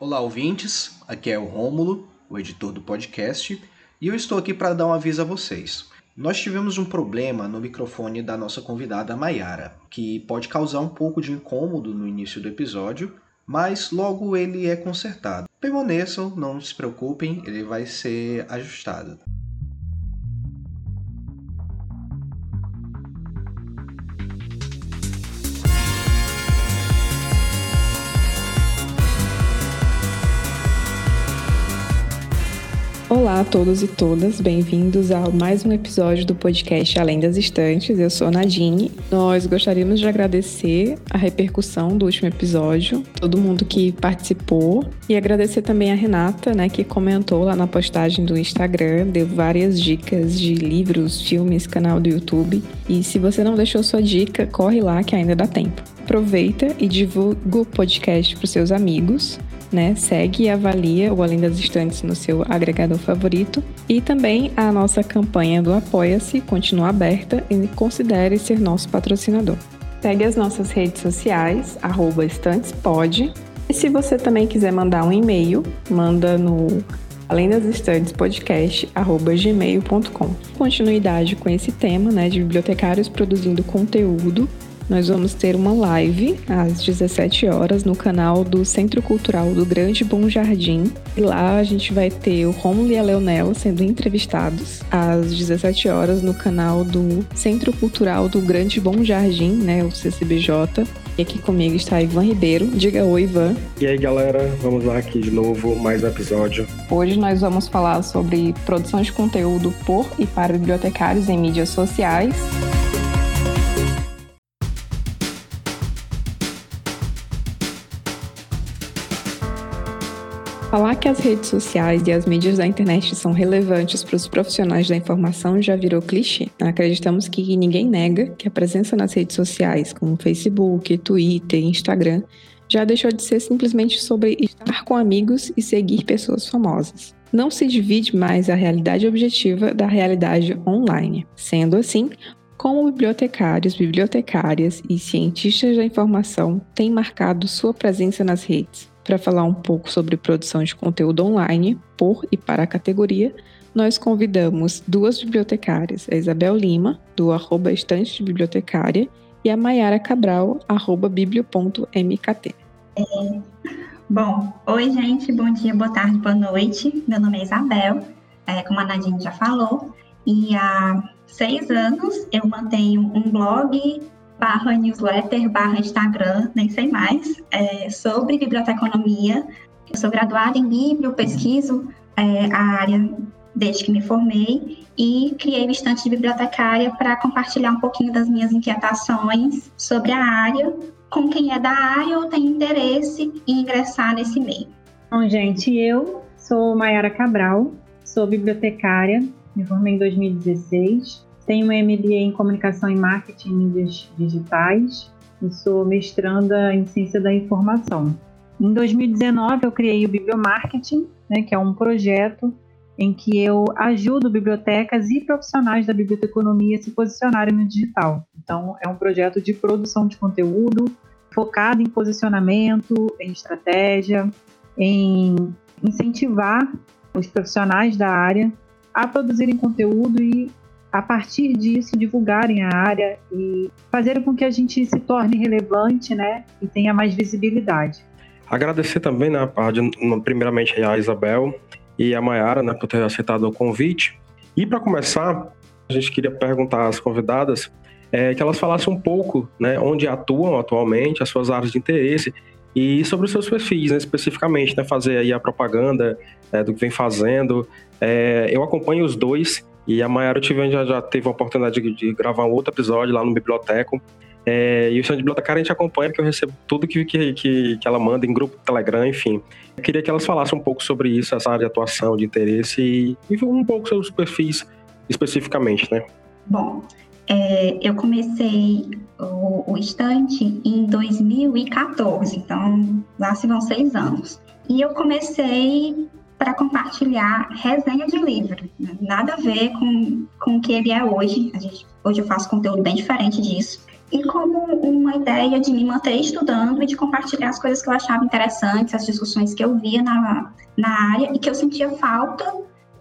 Olá, ouvintes. Aqui é o Rômulo, o editor do podcast, e eu estou aqui para dar um aviso a vocês. Nós tivemos um problema no microfone da nossa convidada Maiara, que pode causar um pouco de incômodo no início do episódio, mas logo ele é consertado. Permaneçam, não se preocupem, ele vai ser ajustado. Olá a todos e todas, bem-vindos a mais um episódio do podcast Além das Estantes. Eu sou Nadine. Nós gostaríamos de agradecer a repercussão do último episódio, todo mundo que participou e agradecer também a Renata, né, que comentou lá na postagem do Instagram, deu várias dicas de livros, filmes, canal do YouTube. E se você não deixou sua dica, corre lá que ainda dá tempo. Aproveita e divulga o podcast para os seus amigos né? Segue e avalia o Além das Estantes no seu agregador favorito. E também a nossa campanha do Apoia-se continua aberta e considere ser nosso patrocinador. Segue as nossas redes sociais, arroba estantespod. E se você também quiser mandar um e-mail, manda no além das estantes podcast gmail.com. Continuidade com esse tema, né, de bibliotecários produzindo conteúdo nós vamos ter uma live às 17 horas no canal do Centro Cultural do Grande Bom Jardim. E lá a gente vai ter o Romulo e a Leonela sendo entrevistados às 17 horas no canal do Centro Cultural do Grande Bom Jardim, né, o CCBJ. E aqui comigo está Ivan Ribeiro. Diga oi, Ivan. E aí, galera, vamos lá aqui de novo, mais um episódio. Hoje nós vamos falar sobre produção de conteúdo por e para bibliotecários em mídias sociais. Falar que as redes sociais e as mídias da internet são relevantes para os profissionais da informação já virou clichê. Acreditamos que ninguém nega que a presença nas redes sociais, como Facebook, Twitter, Instagram, já deixou de ser simplesmente sobre estar com amigos e seguir pessoas famosas. Não se divide mais a realidade objetiva da realidade online. Sendo assim, como bibliotecários, bibliotecárias e cientistas da informação têm marcado sua presença nas redes? Para falar um pouco sobre produção de conteúdo online por e para a categoria, nós convidamos duas bibliotecárias, a Isabel Lima, do arroba estante de bibliotecária, e a Mayara Cabral, arroba biblio.mkt. É, bom, oi gente, bom dia, boa tarde, boa noite. Meu nome é Isabel, é, como a Nadine já falou, e há seis anos eu mantenho um blog barra newsletter, barra Instagram, nem sei mais, é, sobre biblioteconomia. Eu sou graduada em Bíblia, pesquiso é, a área desde que me formei e criei o estante de bibliotecária para compartilhar um pouquinho das minhas inquietações sobre a área com quem é da área ou tem interesse em ingressar nesse meio. Bom, gente, eu sou Mayara Cabral, sou bibliotecária, me formei em 2016, tenho uma MBA em Comunicação e Marketing em Mídias Digitais e sou mestranda em Ciência da Informação. Em 2019, eu criei o Bibliomarketing, né, que é um projeto em que eu ajudo bibliotecas e profissionais da biblioteconomia a se posicionarem no digital. Então, é um projeto de produção de conteúdo focado em posicionamento, em estratégia, em incentivar os profissionais da área a produzirem conteúdo e a partir disso, divulgarem a área e fazerem com que a gente se torne relevante, né, e tenha mais visibilidade. Agradecer também, né, primeiramente a Isabel e a Mayara, né, por ter aceitado o convite. E para começar, a gente queria perguntar às convidadas é, que elas falassem um pouco, né, onde atuam atualmente, as suas áreas de interesse e sobre os seus perfis, né, especificamente, né, fazer aí a propaganda é, do que vem fazendo. É, eu acompanho os dois e a Mayara tive, já, já teve a oportunidade de, de, gravar um outro episódio lá no Biblioteco. É, e o Centro de Bibliotecária a gente acompanha, porque eu recebo tudo que, que, que, que ela manda em grupo Telegram, enfim. Eu queria que elas falassem um pouco sobre isso, essa área de atuação, de interesse, e, e um pouco sobre os perfis especificamente, né? Bom, é, eu comecei o, o estante em 2014, então lá se vão seis anos. E eu comecei para compartilhar resenha de livro. Nada a ver com, com o que ele é hoje. Gente, hoje eu faço conteúdo bem diferente disso. e como uma ideia de me manter estudando e de compartilhar as coisas que eu achava interessantes, as discussões que eu via na, na área e que eu sentia falta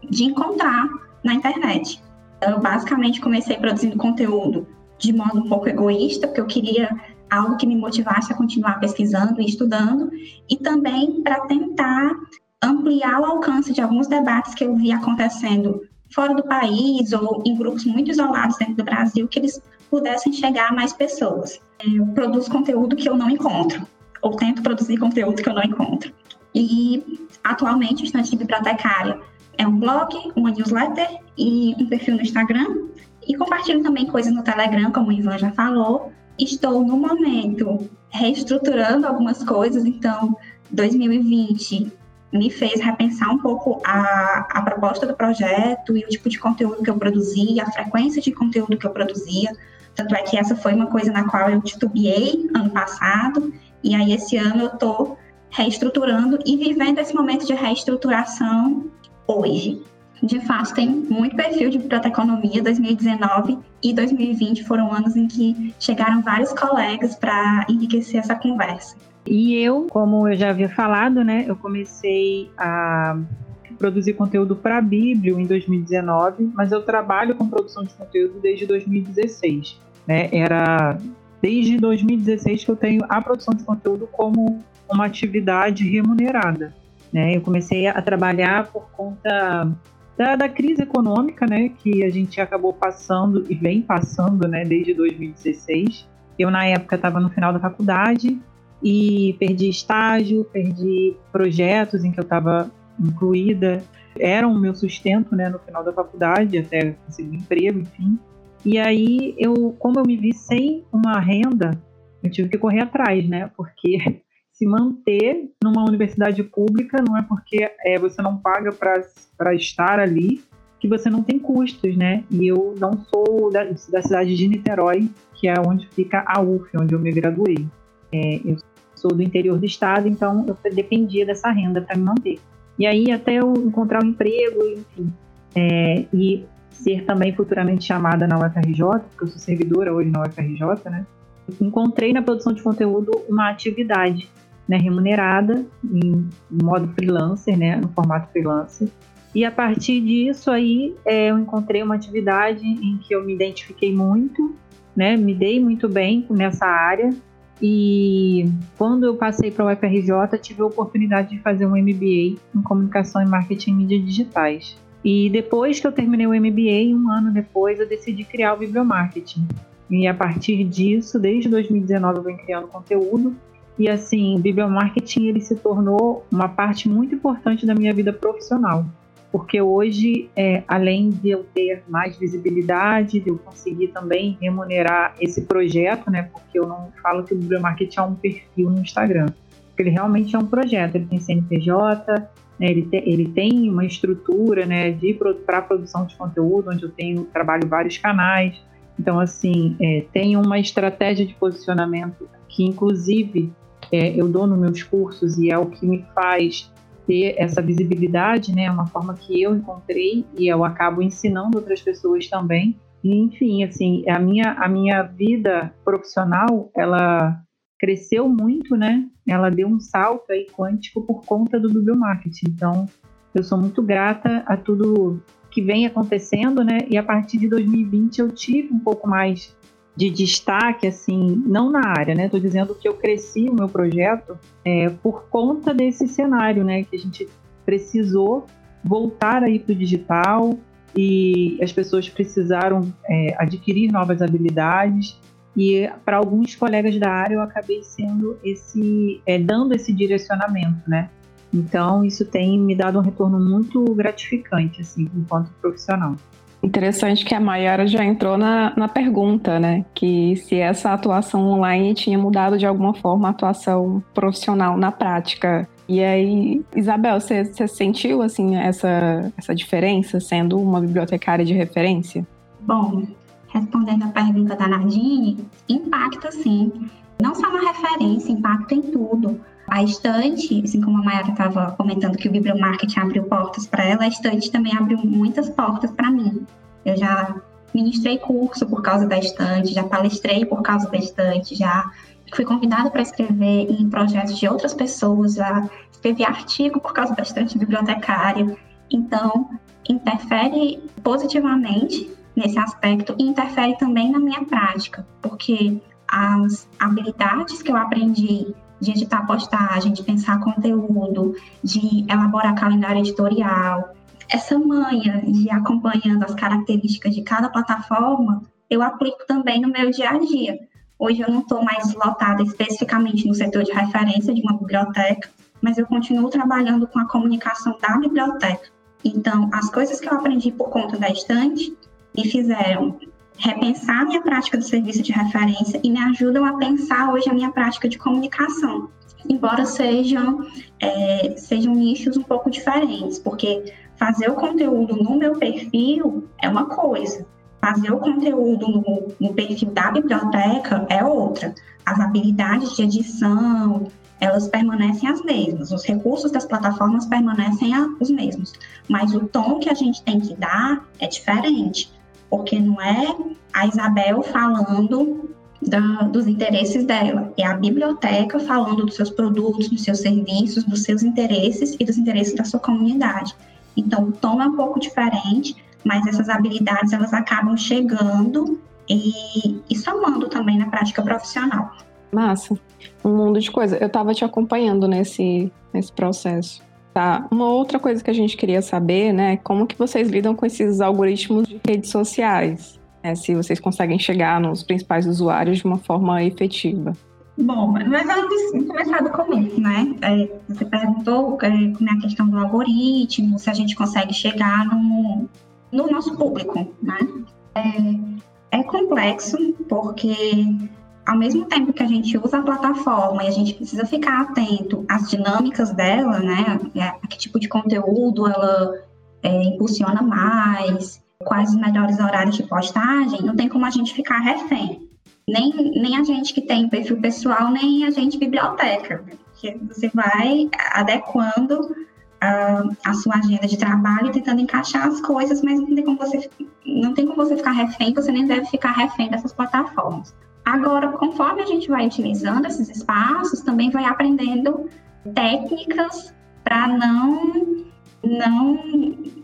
de encontrar na internet. Eu basicamente comecei produzindo conteúdo de modo um pouco egoísta, porque eu queria algo que me motivasse a continuar pesquisando e estudando, e também para tentar ampliar o alcance de alguns debates que eu via acontecendo fora do país ou em grupos muito isolados dentro do Brasil, que eles pudessem chegar a mais pessoas. Eu produzo conteúdo que eu não encontro, ou tento produzir conteúdo que eu não encontro. E atualmente o Estante Bibliotecária é um blog, uma newsletter e um perfil no Instagram. E compartilho também coisas no Telegram, como o Ivan já falou. Estou, no momento, reestruturando algumas coisas, então 2020 me fez repensar um pouco a, a proposta do projeto e o tipo de conteúdo que eu produzia, a frequência de conteúdo que eu produzia. Tanto é que essa foi uma coisa na qual eu titubeei ano passado, e aí esse ano eu estou reestruturando e vivendo esse momento de reestruturação hoje. De fato, tem muito perfil de biblioteconomia. 2019 e 2020 foram anos em que chegaram vários colegas para enriquecer essa conversa. E eu, como eu já havia falado, né, eu comecei a produzir conteúdo para a Bíblia em 2019, mas eu trabalho com produção de conteúdo desde 2016. Né? Era desde 2016 que eu tenho a produção de conteúdo como uma atividade remunerada. Né? Eu comecei a trabalhar por conta da, da, crise econômica, né, que a gente acabou passando e vem passando, né, desde 2016. Eu na época estava no final da faculdade e perdi estágio, perdi projetos em que eu estava incluída, eram o meu sustento, né, no final da faculdade, até conseguir emprego, enfim. E aí eu, como eu me vi sem uma renda, eu tive que correr atrás, né, porque se manter numa universidade pública não é porque é, você não paga para estar ali que você não tem custos, né? E eu não sou da, da cidade de Niterói, que é onde fica a UF, onde eu me graduei. É, eu sou do interior do estado, então eu dependia dessa renda para me manter. E aí, até eu encontrar um emprego, enfim, é, e ser também futuramente chamada na UFRJ, porque eu sou servidora hoje na UFRJ, né? Encontrei na produção de conteúdo uma atividade né, remunerada em modo freelancer, né, no formato freelancer. E a partir disso aí é, eu encontrei uma atividade em que eu me identifiquei muito, né, me dei muito bem nessa área e quando eu passei para o UFRJ, tive a oportunidade de fazer um MBA em Comunicação e Marketing em Mídias Digitais. E depois que eu terminei o MBA, um ano depois, eu decidi criar o Bibliomarketing. E a partir disso, desde 2019, eu venho criando conteúdo. E assim, o Bibliomarketing ele se tornou uma parte muito importante da minha vida profissional porque hoje, é, além de eu ter mais visibilidade, de eu conseguir também remunerar esse projeto, né, porque eu não falo que o Bibliomarket é um perfil no Instagram, porque ele realmente é um projeto, ele tem CNPJ, né, ele, te, ele tem uma estrutura né, para produção de conteúdo, onde eu tenho trabalho vários canais, então assim, é, tem uma estratégia de posicionamento que inclusive é, eu dou nos meus cursos e é o que me faz ter essa visibilidade, né? É uma forma que eu encontrei e eu acabo ensinando outras pessoas também. E, enfim, assim, a minha, a minha vida profissional, ela cresceu muito, né? Ela deu um salto aí quântico por conta do bibliomarketing. Então, eu sou muito grata a tudo que vem acontecendo, né? E a partir de 2020 eu tive um pouco mais de destaque, assim, não na área, né? Estou dizendo que eu cresci o meu projeto é, por conta desse cenário, né? Que a gente precisou voltar aí para o digital e as pessoas precisaram é, adquirir novas habilidades e para alguns colegas da área eu acabei sendo esse, é, dando esse direcionamento, né? Então isso tem me dado um retorno muito gratificante, assim, enquanto profissional. Interessante que a Mayara já entrou na, na pergunta, né? Que se essa atuação online tinha mudado de alguma forma a atuação profissional na prática. E aí, Isabel, você, sentiu assim essa, essa diferença sendo uma bibliotecária de referência? Bom, respondendo a pergunta da Nadine, impacta sim. Não só na referência, impacta em tudo. A estante, assim como a Mayara estava comentando que o Bibliomarket abriu portas para ela, a estante também abriu muitas portas para mim. Eu já ministrei curso por causa da estante, já palestrei por causa da estante, já fui convidada para escrever em projetos de outras pessoas, já escrevi artigo por causa da estante bibliotecária. Então, interfere positivamente nesse aspecto e interfere também na minha prática, porque as habilidades que eu aprendi de editar postagem, de pensar conteúdo, de elaborar calendário editorial, essa manha de acompanhando as características de cada plataforma, eu aplico também no meu dia a dia. Hoje eu não estou mais lotada especificamente no setor de referência de uma biblioteca, mas eu continuo trabalhando com a comunicação da biblioteca. Então, as coisas que eu aprendi por conta da estante me fizeram repensar a minha prática do serviço de referência e me ajudam a pensar hoje a minha prática de comunicação. Embora sejam, é, sejam nichos um pouco diferentes, porque fazer o conteúdo no meu perfil é uma coisa, fazer o conteúdo no, no perfil da biblioteca é outra. As habilidades de edição, elas permanecem as mesmas, os recursos das plataformas permanecem os mesmos, mas o tom que a gente tem que dar é diferente porque não é a Isabel falando da, dos interesses dela, é a biblioteca falando dos seus produtos, dos seus serviços, dos seus interesses e dos interesses da sua comunidade. Então, o tom é um pouco diferente, mas essas habilidades elas acabam chegando e, e somando também na prática profissional. Massa, um mundo de coisa. Eu estava te acompanhando nesse, nesse processo. Tá. Uma outra coisa que a gente queria saber, né, como que vocês lidam com esses algoritmos de redes sociais? Né, se vocês conseguem chegar nos principais usuários de uma forma efetiva. Bom, mas vamos começar do começo, né? É, você perguntou é, como é questão do algoritmo, se a gente consegue chegar no, no nosso público, né? É, é complexo, porque ao mesmo tempo que a gente usa a plataforma e a gente precisa ficar atento às dinâmicas dela, né? A que tipo de conteúdo ela é, impulsiona mais, quais os melhores horários de postagem, não tem como a gente ficar refém. Nem, nem a gente que tem perfil pessoal, nem a gente biblioteca. Porque você vai adequando a, a sua agenda de trabalho tentando encaixar as coisas, mas não tem como você, não tem como você ficar refém, você nem deve ficar refém dessas plataformas. Agora, conforme a gente vai utilizando esses espaços, também vai aprendendo técnicas para não não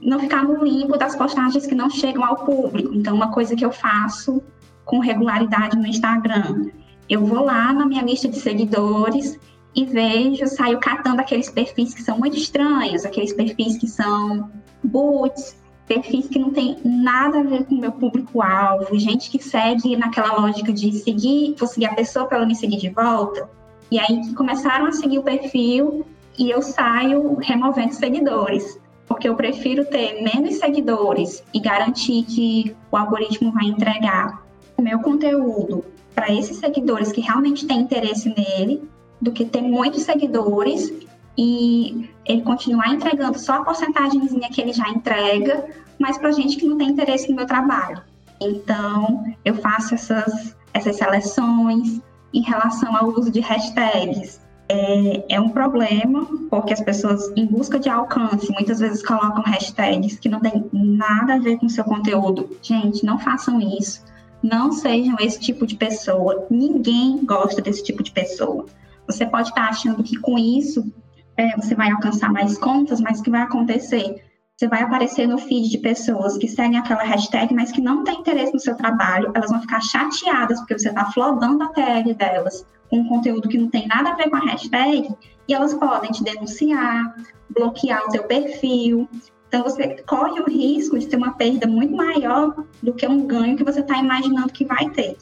não ficar no limbo das postagens que não chegam ao público. Então, uma coisa que eu faço com regularidade no Instagram, eu vou lá na minha lista de seguidores e vejo, saio catando aqueles perfis que são muito estranhos, aqueles perfis que são boots, perfis que não tem nada a ver com o meu público-alvo, gente que segue naquela lógica de seguir, vou seguir a pessoa para ela me seguir de volta. E aí começaram a seguir o perfil e eu saio removendo seguidores, porque eu prefiro ter menos seguidores e garantir que o algoritmo vai entregar o meu conteúdo para esses seguidores que realmente têm interesse nele, do que ter muitos seguidores e ele continuar entregando só a porcentagemzinha que ele já entrega, mas para gente que não tem interesse no meu trabalho. Então, eu faço essas, essas seleções em relação ao uso de hashtags. É, é um problema, porque as pessoas, em busca de alcance, muitas vezes colocam hashtags que não tem nada a ver com o seu conteúdo. Gente, não façam isso. Não sejam esse tipo de pessoa. Ninguém gosta desse tipo de pessoa. Você pode estar achando que com isso é, você vai alcançar mais contas, mas o que vai acontecer? Você vai aparecer no feed de pessoas que seguem aquela hashtag, mas que não têm interesse no seu trabalho, elas vão ficar chateadas porque você está flodando a PL delas com um conteúdo que não tem nada a ver com a hashtag, e elas podem te denunciar, bloquear o seu perfil. Então você corre o risco de ter uma perda muito maior do que um ganho que você está imaginando que vai ter.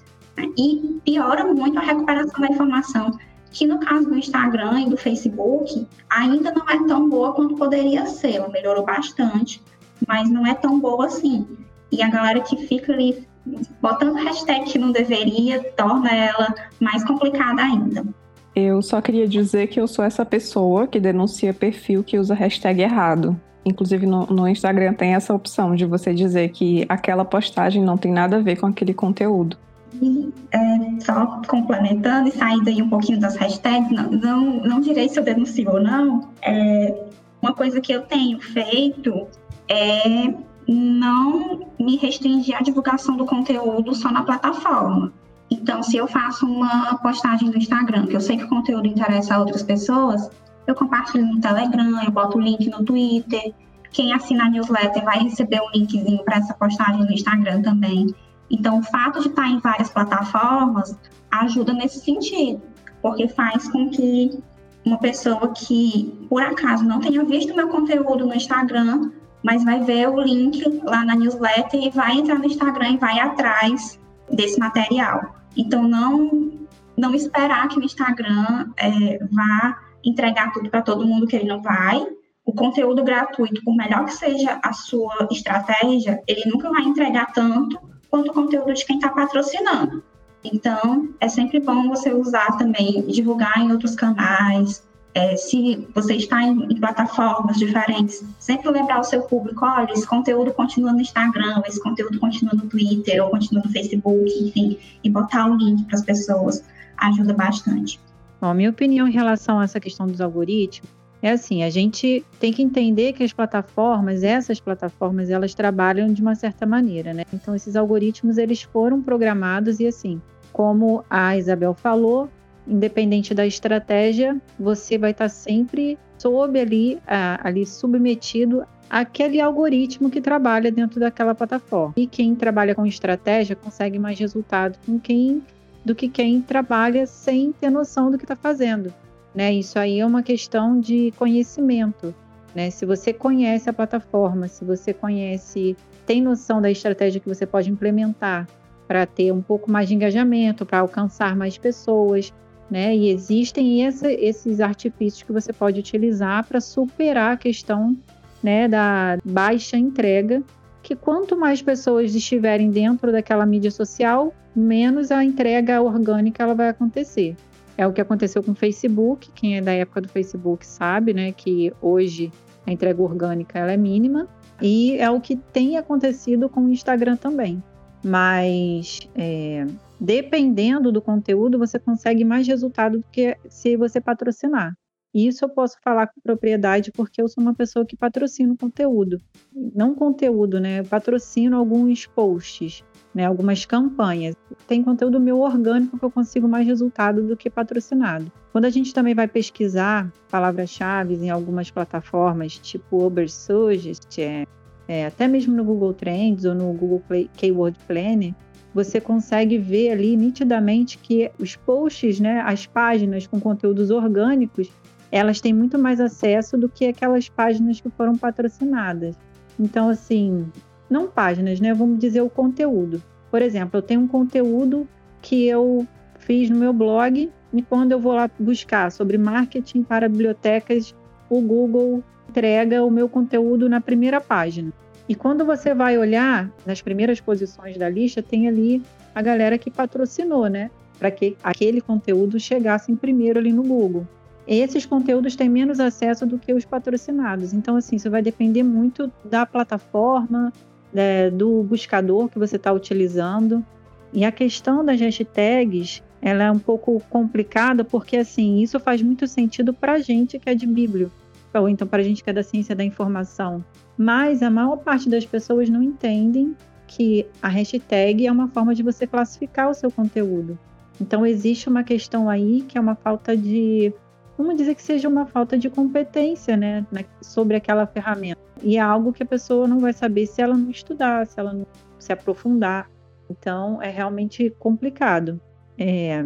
E piora muito a recuperação da informação que no caso do Instagram e do Facebook ainda não é tão boa quanto poderia ser. Ela melhorou bastante, mas não é tão boa assim. E a galera que fica ali botando hashtag que não deveria torna ela mais complicada ainda. Eu só queria dizer que eu sou essa pessoa que denuncia perfil que usa hashtag errado. Inclusive no, no, Instagram tem essa opção de você dizer que aquela postagem não tem nada a ver com aquele conteúdo. E é, só complementando e saindo aí um pouquinho das hashtags, não, não, não direi se eu denuncio ou não, é, uma coisa que eu tenho feito é não me restringir a divulgação do conteúdo só na plataforma. Então, se eu faço uma postagem no Instagram, que eu sei que o conteúdo interessa a outras pessoas, eu compartilho no Telegram, eu boto o link no Twitter. Quem assina a newsletter vai receber um linkzinho para essa postagem no Instagram também. Então, o fato de estar em várias plataformas ajuda nesse sentido, porque faz com que uma pessoa que, por acaso, não tenha visto meu conteúdo no Instagram, mas vai ver o link lá na newsletter e vai entrar no Instagram e vai atrás desse material. Então, não, não esperar que o Instagram é, vá entregar tudo para todo mundo que ele não vai. O conteúdo gratuito, por melhor que seja a sua estratégia, ele nunca vai entregar tanto quanto o conteúdo de quem está patrocinando. Então, é sempre bom você usar também, divulgar em outros canais. É, se você está em, em, plataformas diferentes, sempre lembrar o seu público: olha, esse conteúdo continua no Instagram, esse conteúdo continua no Twitter, ou continua no Facebook, enfim, e botar o link para as pessoas ajuda bastante. Bom, minha opinião em relação a essa questão dos algoritmos é assim, a gente tem que entender que as plataformas, essas plataformas, elas trabalham de uma certa maneira, né? Então, esses algoritmos, eles foram programados e assim, como a Isabel falou, independente da estratégia, você vai estar sempre sob ali, ali submetido àquele algoritmo que trabalha dentro daquela plataforma. E quem trabalha com estratégia consegue mais resultado com quem do que quem trabalha sem ter noção do que está fazendo. Né? Isso aí é uma questão de conhecimento. Né? Se você conhece a plataforma, se você conhece, tem noção da estratégia que você pode implementar, para ter um pouco mais de engajamento, para alcançar mais pessoas, né? E existem esse, esses artifícios que você pode utilizar para superar a questão né, da baixa entrega, que quanto mais pessoas estiverem dentro daquela mídia social, menos a entrega orgânica ela vai acontecer. É o que aconteceu com o Facebook, quem é da época do Facebook sabe, né, que hoje a entrega orgânica ela é mínima, e é o que tem acontecido com o Instagram também mas é, dependendo do conteúdo, você consegue mais resultado do que se você patrocinar. Isso eu posso falar com propriedade porque eu sou uma pessoa que patrocina conteúdo. Não conteúdo, né? Eu patrocino alguns posts, né? algumas campanhas. Tem conteúdo meu orgânico que eu consigo mais resultado do que patrocinado. Quando a gente também vai pesquisar palavras-chave em algumas plataformas, tipo Ubersuggest, é, é, até mesmo no Google Trends ou no Google Play, Keyword Planner, você consegue ver ali nitidamente que os posts, né, as páginas com conteúdos orgânicos, elas têm muito mais acesso do que aquelas páginas que foram patrocinadas. Então, assim, não páginas, né? Vamos dizer o conteúdo. Por exemplo, eu tenho um conteúdo que eu fiz no meu blog e quando eu vou lá buscar sobre marketing para bibliotecas, o Google entrega o meu conteúdo na primeira página. E quando você vai olhar nas primeiras posições da lista, tem ali a galera que patrocinou, né? Para que aquele conteúdo chegasse em primeiro ali no Google. Esses conteúdos têm menos acesso do que os patrocinados. Então, assim, isso vai depender muito da plataforma, né, do buscador que você está utilizando. E a questão das hashtags, ela é um pouco complicada porque, assim, isso faz muito sentido para a gente que é de Bíblia ou então para a gente que é da ciência da informação. Mas a maior parte das pessoas não entendem que a hashtag é uma forma de você classificar o seu conteúdo. Então existe uma questão aí que é uma falta de, vamos dizer que seja uma falta de competência, né, sobre aquela ferramenta. E é algo que a pessoa não vai saber se ela não estudar, se ela não se aprofundar. Então é realmente complicado. É,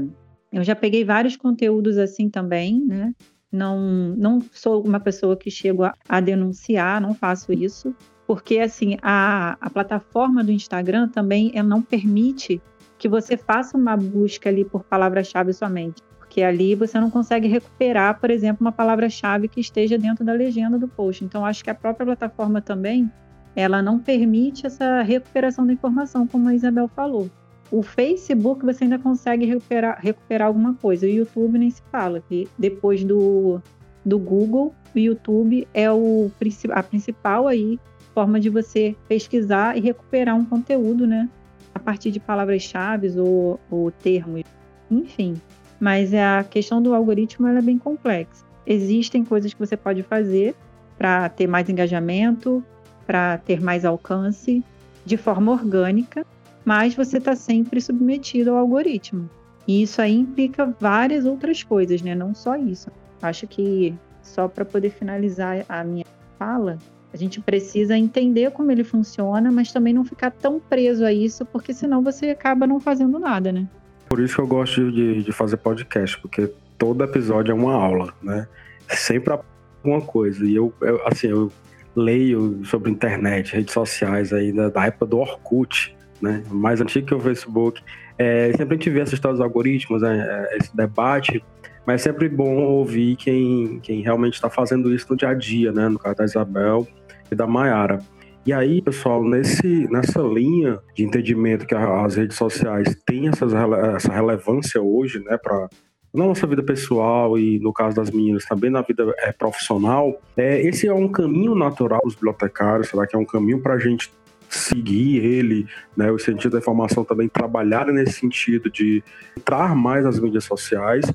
eu já peguei vários conteúdos assim também, né? Não, não sou uma pessoa que chego a, a denunciar, não faço isso, porque assim a, a plataforma do Instagram também não permite que você faça uma busca ali por palavra-chave somente, porque ali você não consegue recuperar, por exemplo, uma palavra-chave que esteja dentro da legenda do post. Então acho que a própria plataforma também ela não permite essa recuperação da informação, como a Isabel falou. O Facebook você ainda consegue recuperar, recuperar alguma coisa. O YouTube nem se fala, que depois do, do Google, o YouTube é o, a principal aí forma de você pesquisar e recuperar um conteúdo, né? A partir de palavras-chave ou, ou termos, enfim. Mas a questão do algoritmo é bem complexa. Existem coisas que você pode fazer para ter mais engajamento, para ter mais alcance de forma orgânica, mas você está sempre submetido ao algoritmo. E isso aí implica várias outras coisas, né? Não só isso. Acho que só para poder finalizar a minha fala, a gente precisa entender como ele funciona, mas também não ficar tão preso a isso, porque senão você acaba não fazendo nada, né? Por isso que eu gosto de, de fazer podcast, porque todo episódio é uma aula, né? Sempre alguma coisa. E eu, eu, assim, eu leio sobre internet, redes sociais aí da, da época do Orkut, né? Mais antigo que o Facebook. É, sempre a gente vê essa história dos algoritmos, né? É, esse debate, mas é sempre bom ouvir quem, quem realmente está fazendo isso no dia a dia, né? No caso da Isabel e da Mayara. E aí, pessoal, nesse, nessa linha de entendimento que as redes sociais têm essas, essa relevância hoje, né, para na nossa vida pessoal e no caso das meninas também na vida é, profissional, é, esse é um caminho natural dos bibliotecários, será que é um caminho para a gente seguir ele, né, o sentido da informação também trabalhar nesse sentido de entrar mais nas mídias sociais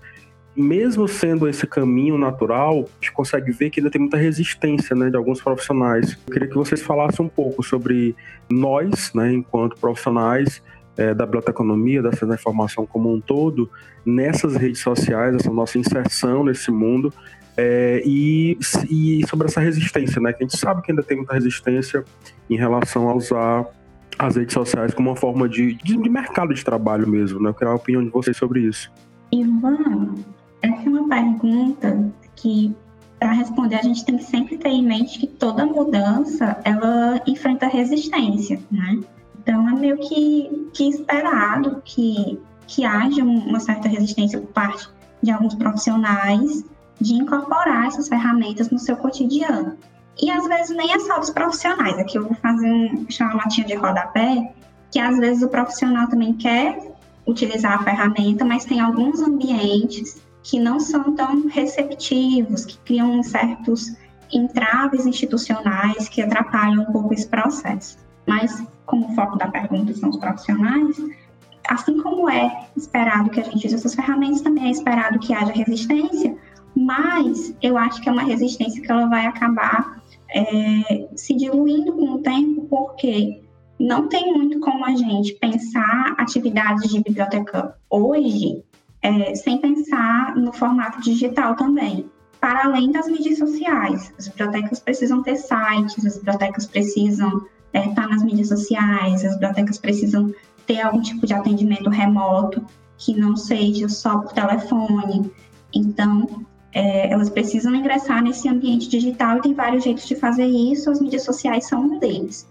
mesmo sendo esse caminho natural, a gente consegue ver que ainda tem muita resistência né, de alguns profissionais. Eu queria que vocês falassem um pouco sobre nós, né, enquanto profissionais é, da biblioteconomia, da ciência da informação como um todo, nessas redes sociais, essa nossa inserção nesse mundo, é, e, e, sobre essa resistência, né? Que a gente sabe que ainda tem muita resistência em relação a usar as redes sociais como uma forma de, de, de mercado de trabalho mesmo, né? Eu queria a opinião de vocês sobre isso. Ivan, essa é uma pergunta que, para responder, a gente tem que sempre ter em mente que toda mudança, ela enfrenta resistência, né? Então, é meio que, que esperado que, que haja uma certa resistência por parte de alguns profissionais de incorporar essas ferramentas no seu cotidiano. E às vezes nem é só dos profissionais, aqui eu vou fazer um, latinha de rodapé, que às vezes o profissional também quer utilizar a ferramenta, mas tem alguns ambientes que não são tão receptivos, que criam certos entraves institucionais que atrapalham um pouco esse processo. Mas, como o foco da pergunta são os profissionais, assim como é esperado que a gente use essas ferramentas, também é esperado que haja resistência, mas eu acho que é uma resistência que ela vai acabar é, se diluindo com o tempo, porque não tem muito como a gente pensar atividades de biblioteca hoje é, sem pensar no formato digital também. Para além das mídias sociais, as bibliotecas precisam ter sites, as bibliotecas precisam é, estar nas mídias sociais, as bibliotecas precisam ter algum tipo de atendimento remoto que não seja só por telefone. Então, é, elas precisam ingressar nesse ambiente digital e tem vários jeitos de fazer isso, as mídias sociais são um deles.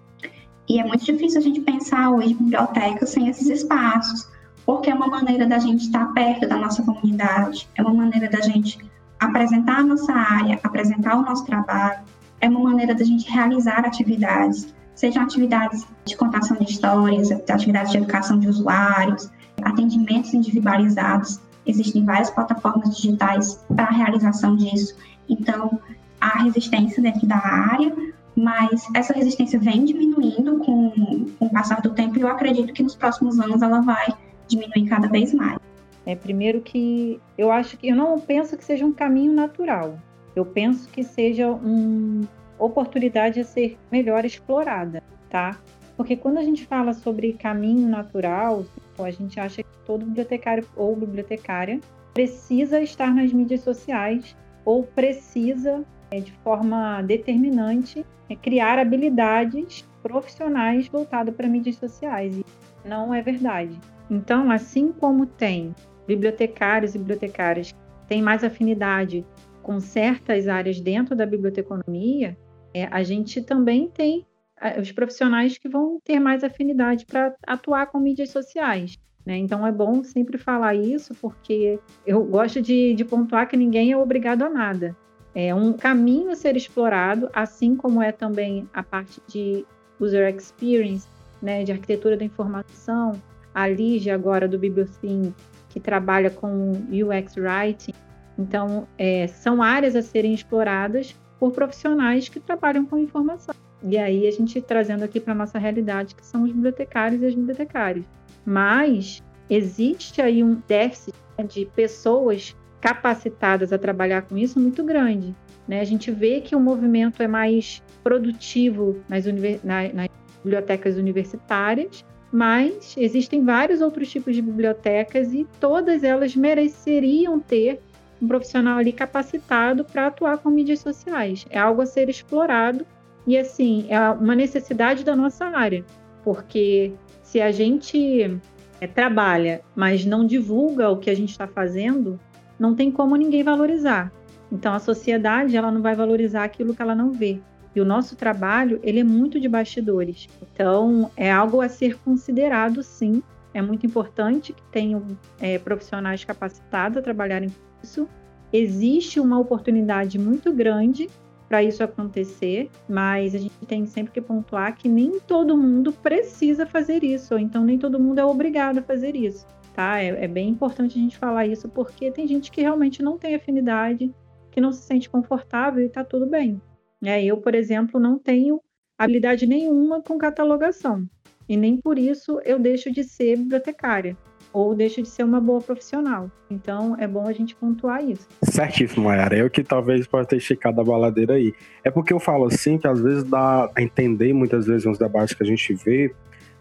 E é muito difícil a gente pensar hoje bibliotecas sem esses espaços, porque é uma maneira da gente estar perto da nossa comunidade, é uma maneira da gente apresentar a nossa área, apresentar o nosso trabalho, é uma maneira da gente realizar atividades, sejam atividades de contação de histórias, atividades de educação de usuários, atendimentos individualizados. Existem várias plataformas digitais para a realização disso. Então, há resistência dentro da área, mas essa resistência vem diminuindo com, com o passar do tempo e eu acredito que nos próximos anos ela vai diminuir cada vez mais. É, primeiro que eu acho que eu não penso que seja um caminho natural. Eu penso que seja uma oportunidade a ser melhor explorada, tá? Porque quando a gente fala sobre caminho natural, a gente acha que todo bibliotecário ou bibliotecária precisa estar nas mídias sociais ou precisa, é, de forma determinante, é, criar habilidades profissionais voltadas para mídias sociais. E não é verdade. Então, assim como tem bibliotecários e bibliotecárias que têm mais afinidade com certas áreas dentro da biblioteconomia, é, a gente também tem os profissionais que vão ter mais afinidade para atuar com mídias sociais. Né? Então é bom sempre falar isso, porque eu gosto de, de pontuar que ninguém é obrigado a nada. É um caminho a ser explorado, assim como é também a parte de user experience, né, de arquitetura da informação, a Lígia agora do Bibliotheme, que trabalha com UX Writing. Então, é, são áreas a serem exploradas por profissionais que trabalham com informação. E aí a gente trazendo aqui para nossa realidade, que são os bibliotecários e as bibliotecárias. Mas existe aí um déficit de pessoas capacitadas a trabalhar com isso muito grande. Né? A gente vê que o movimento é mais produtivo nas, na, nas bibliotecas universitárias, mas existem vários outros tipos de bibliotecas e todas elas mereceriam ter um profissional ali capacitado para atuar com mídias sociais. É algo a ser explorado e, assim, é uma necessidade da nossa área, porque se a gente é, trabalha, mas não divulga o que a gente está fazendo, não tem como ninguém valorizar. Então, a sociedade ela não vai valorizar aquilo que ela não vê. E o nosso trabalho, ele é muito de bastidores. Então, é algo a ser considerado, sim. É muito importante que tenham é, profissionais capacitados a trabalharem com isso. Existe uma oportunidade muito grande para isso acontecer, mas a gente tem sempre que pontuar que nem todo mundo precisa fazer isso, ou então nem todo mundo é obrigado a fazer isso, tá? É, é bem importante a gente falar isso porque tem gente que realmente não tem afinidade, que não se sente confortável e tá tudo bem. É, eu, por exemplo, não tenho habilidade nenhuma com catalogação. E nem por isso eu deixo de ser bibliotecária ou deixo de ser uma boa profissional. Então é bom a gente pontuar isso. Certíssimo, Mayara. Eu que talvez possa ter esticado a baladeira aí. É porque eu falo assim que às vezes dá a entender, muitas vezes, nos debates que a gente vê,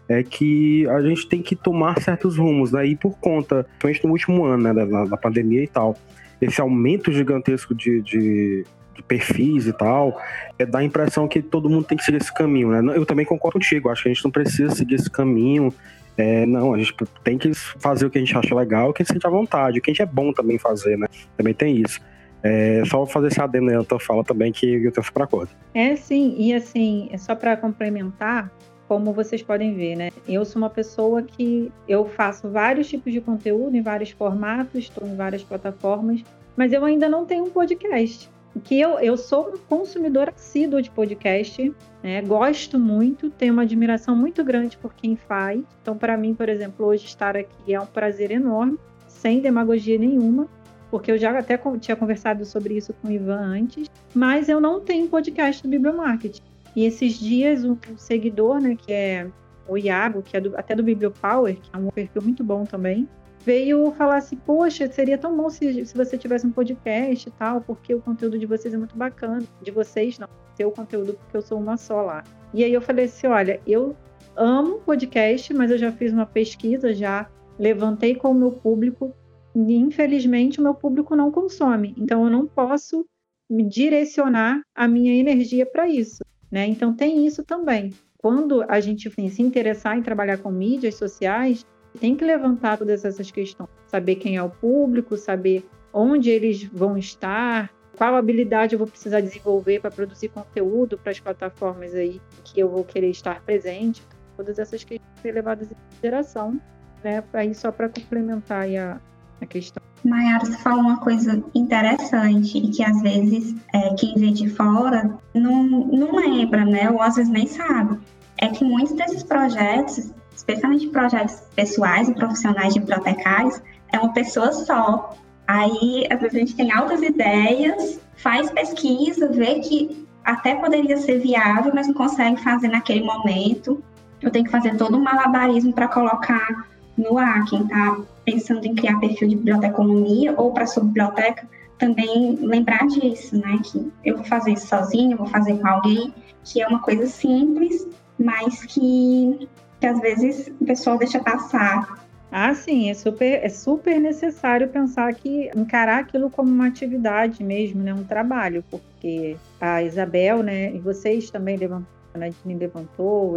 é que a gente tem que tomar certos rumos, né? E por conta, principalmente no último ano, né, da, da pandemia e tal, esse aumento gigantesco de, de de perfis e tal, é dar a impressão que todo mundo tem que seguir esse caminho, né? Eu também concordo contigo, acho que a gente não precisa seguir esse caminho. É, não, a gente tem que fazer o que a gente acha legal, o que a gente sente à vontade, o que a gente é bom também fazer, né? Também tem isso. É, só fazer esse adendo aí na fala também, que eu tenho super acordo. É, sim, e assim, é só para complementar, como vocês podem ver, né? Eu sou uma pessoa que eu faço vários tipos de conteúdo em vários formatos, estou em várias plataformas, mas eu ainda não tenho um podcast que eu, eu sou um consumidor assíduo de podcast, né? gosto muito, tenho uma admiração muito grande por quem faz. Então, para mim, por exemplo, hoje estar aqui é um prazer enorme, sem demagogia nenhuma, porque eu já até tinha conversado sobre isso com o Ivan antes, mas eu não tenho podcast do Bibliomarket. E esses dias, um seguidor, né, que é o Iago, que é do, até do Bibliopower, que é um perfil muito bom também, veio falar assim: Poxa, seria tão bom se, se você tivesse um podcast e tal, porque o conteúdo de vocês é muito bacana. De vocês, não, seu conteúdo, porque eu sou uma só lá. E aí eu falei assim: Olha, eu amo podcast, mas eu já fiz uma pesquisa, já levantei com o meu público, e infelizmente o meu público não consome. Então eu não posso me direcionar a minha energia para isso. Né? Então tem isso também. Quando a gente enfim, se interessar em trabalhar com mídias sociais, tem que levantar todas essas questões, saber quem é o público, saber onde eles vão estar, qual habilidade eu vou precisar desenvolver para produzir conteúdo para as plataformas aí que eu vou querer estar presente. Todas essas questões ser levadas em consideração, né? Aí só para complementar a, a questão. Mayara, você falou uma coisa interessante e que às vezes é, quem vê de fora não, não lembra, né? Ou às vezes nem sabe. É que muitos desses projetos especialmente projetos pessoais e profissionais de bibliotecários, é uma pessoa só. Aí, às vezes, a gente tem altas ideias, faz pesquisa, vê que até poderia ser viável, mas não consegue fazer naquele momento. Eu tenho que fazer todo um malabarismo para colocar no ar. Quem está pensando em criar perfil de biblioteconomia ou para sua biblioteca, também lembrar disso, né? Que eu vou fazer isso sozinho, vou fazer com alguém, que é uma coisa simples, mas que que às vezes o pessoal deixa passar. Ah, sim, é super, é super necessário pensar que encarar aquilo como uma atividade mesmo, né, um trabalho, porque a Isabel, né, e vocês também levantaram, a Nadine levantou,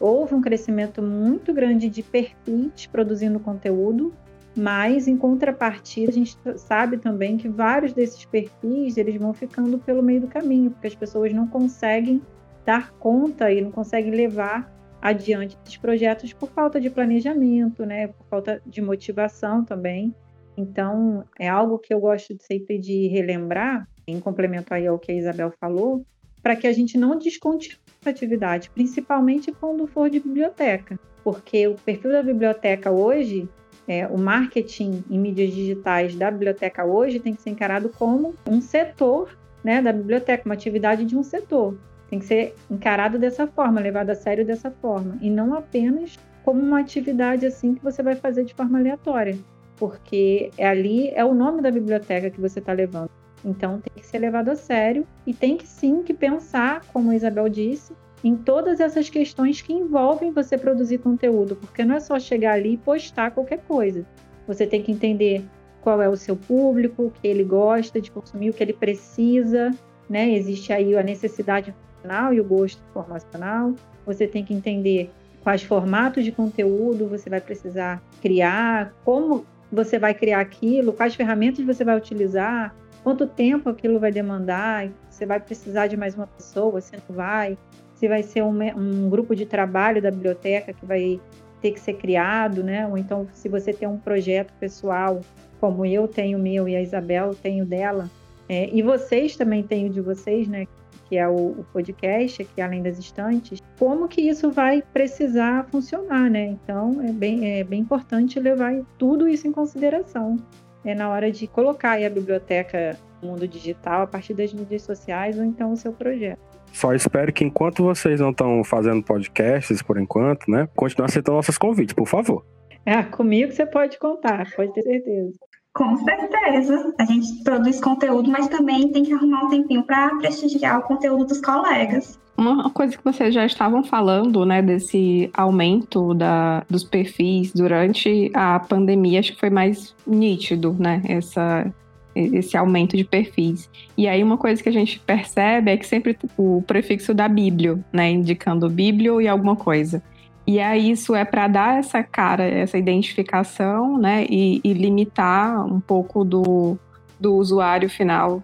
houve um crescimento muito grande de perfis produzindo conteúdo, mas em contrapartida a gente sabe também que vários desses perfis eles vão ficando pelo meio do caminho, porque as pessoas não conseguem dar conta e não conseguem levar adiante esses projetos por falta de planejamento, né, por falta de motivação também. Então, é algo que eu gosto sempre de relembrar, em complemento aí ao que a Isabel falou, para que a gente não descontinue a atividade, principalmente quando for de biblioteca, porque o perfil da biblioteca hoje, é, o marketing em mídias digitais da biblioteca hoje tem que ser encarado como um setor né, da biblioteca, uma atividade de um setor. Tem que ser encarado dessa forma, levado a sério dessa forma, e não apenas como uma atividade assim que você vai fazer de forma aleatória, porque é ali é o nome da biblioteca que você está levando. Então tem que ser levado a sério e tem que sim que pensar, como a Isabel disse, em todas essas questões que envolvem você produzir conteúdo, porque não é só chegar ali e postar qualquer coisa. Você tem que entender qual é o seu público, o que ele gosta de consumir, o que ele precisa, né? Existe aí a necessidade funcional e o gosto informacional. Você tem que entender quais formatos de conteúdo você vai precisar criar, como você vai criar aquilo, quais ferramentas você vai utilizar, quanto tempo aquilo vai demandar, você vai precisar de mais uma pessoa, você não vai, se vai ser um, um grupo de trabalho da biblioteca que vai ter que ser criado, né? Ou então se você tem um projeto pessoal, como eu tenho o meu e a Isabel tem o dela, é, e vocês também têm o de vocês, né? Que é o, o podcast, aqui além das estantes, como que isso vai precisar funcionar, né? Então é bem, é bem importante levar tudo isso em consideração é na hora de colocar a biblioteca no mundo digital a partir das mídias sociais ou então o seu projeto. Só espero que enquanto vocês não estão fazendo podcasts por enquanto, né, continue aceitando nossos convites, por favor. É, comigo você pode contar, pode ter certeza. Com certeza. A gente produz conteúdo, mas também tem que arrumar um tempinho para prestigiar o conteúdo dos colegas. Uma coisa que vocês já estavam falando, né, desse aumento da, dos perfis durante a pandemia, acho que foi mais nítido, né, essa, esse aumento de perfis. E aí uma coisa que a gente percebe é que sempre o prefixo da Bíblia, né, indicando Bíblia e alguma coisa. E aí isso é para dar essa cara, essa identificação, né, e, e, limitar um pouco do, do usuário final.